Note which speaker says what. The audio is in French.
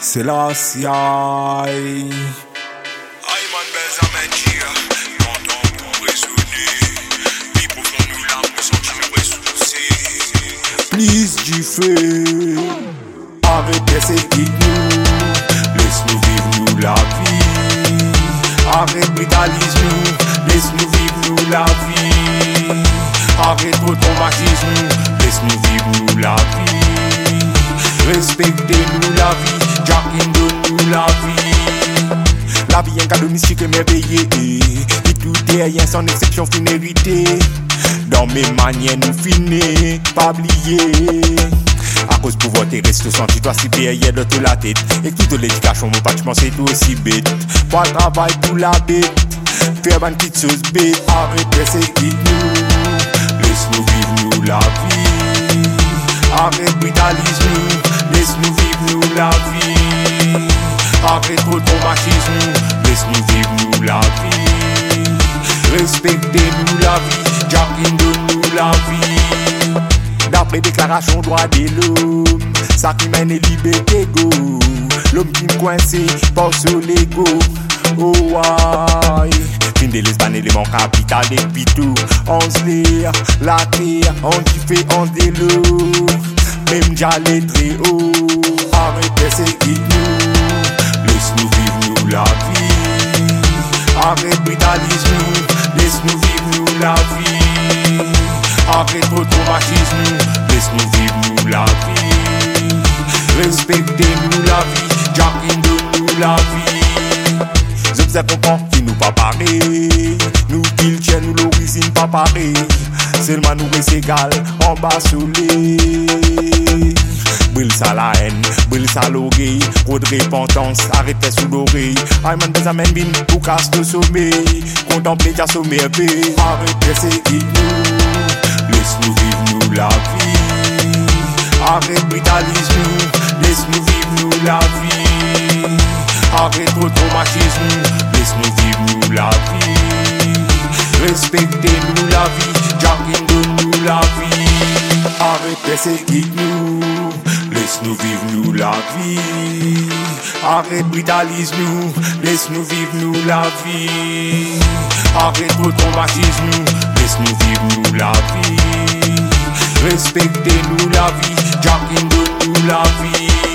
Speaker 1: C'est la CI.
Speaker 2: Aïe, nous nous
Speaker 1: du feu. Arrêtez ces nous. Laisse-nous vivre nous la vie. Arrête brutalisme Laisse-nous vivre nous la vie. Arrête trop La. Jacqueline donne-nous la vie. La est un cadeau mystique et merveilleux. Et tout est rien sans exception finalité. Dans mes manières, nous finissons, pas oublier. À cause pouvoir terrestre, senti toi si supérieur de toute la tête. Et toute l'éducation, mon bâtiment, c'est tout aussi bête. Pas travail pour la bête. Faire une petite chose bête. Arrête c'est nous? Laisse-nous vivre nous la vie. Arrête brutalisme. Laisse-nous vivre nous la vie. Arrête trop traumatisme. Laisse-nous vivre nous la vie. Respectez-nous la vie. Jacqueline donne-nous la vie. D'après déclaration droit de l'homme, ça qui mène liberté go. L'homme qui me coince, sur l'ego. Oh why Fin de lesban élément capital et puis tout On se la terre, on kiffe, on délo Même j'allais très haut Arrête c'est qui nous. Laisse-nous vivre nous la vie. Arrête brutalisme Laisse-nous vivre nous la vie. Arrête trop traumatisme Laisse-nous vivre nous la vie. Respectez-nous la vie. Jacqueline donne-nous la vie. Je sais comprend qui nous pas pareil Nous qui tient nous l'origine pas pareil Seulement nous est égal. En bas soleil Brille ça la haine, brille ça l'orgueil. Trop de repentance, arrêtez sous l'oreille. Aïe man des amènes bin pour casse le sommeil. Contempler ta sommeil Arrêtez c'est qui nous Laisse-nous vivre nous la vie. Arrête brutalisme. Laisse-nous vivre nous la vie. Arrête trop traumatisme. Laisse-nous vivre nous la vie Respectez-nous la vie Jacqueline donne-nous la vie. Arrêtez c'est qui nous. Laisse-nous vivre nous la vie. Arrête brutalisme Laisse-nous vivre nous la vie. Arrête trop traumatisme Laisse-nous vivre nous la vie. Respectez-nous la vie Jacqueline donne-nous la vie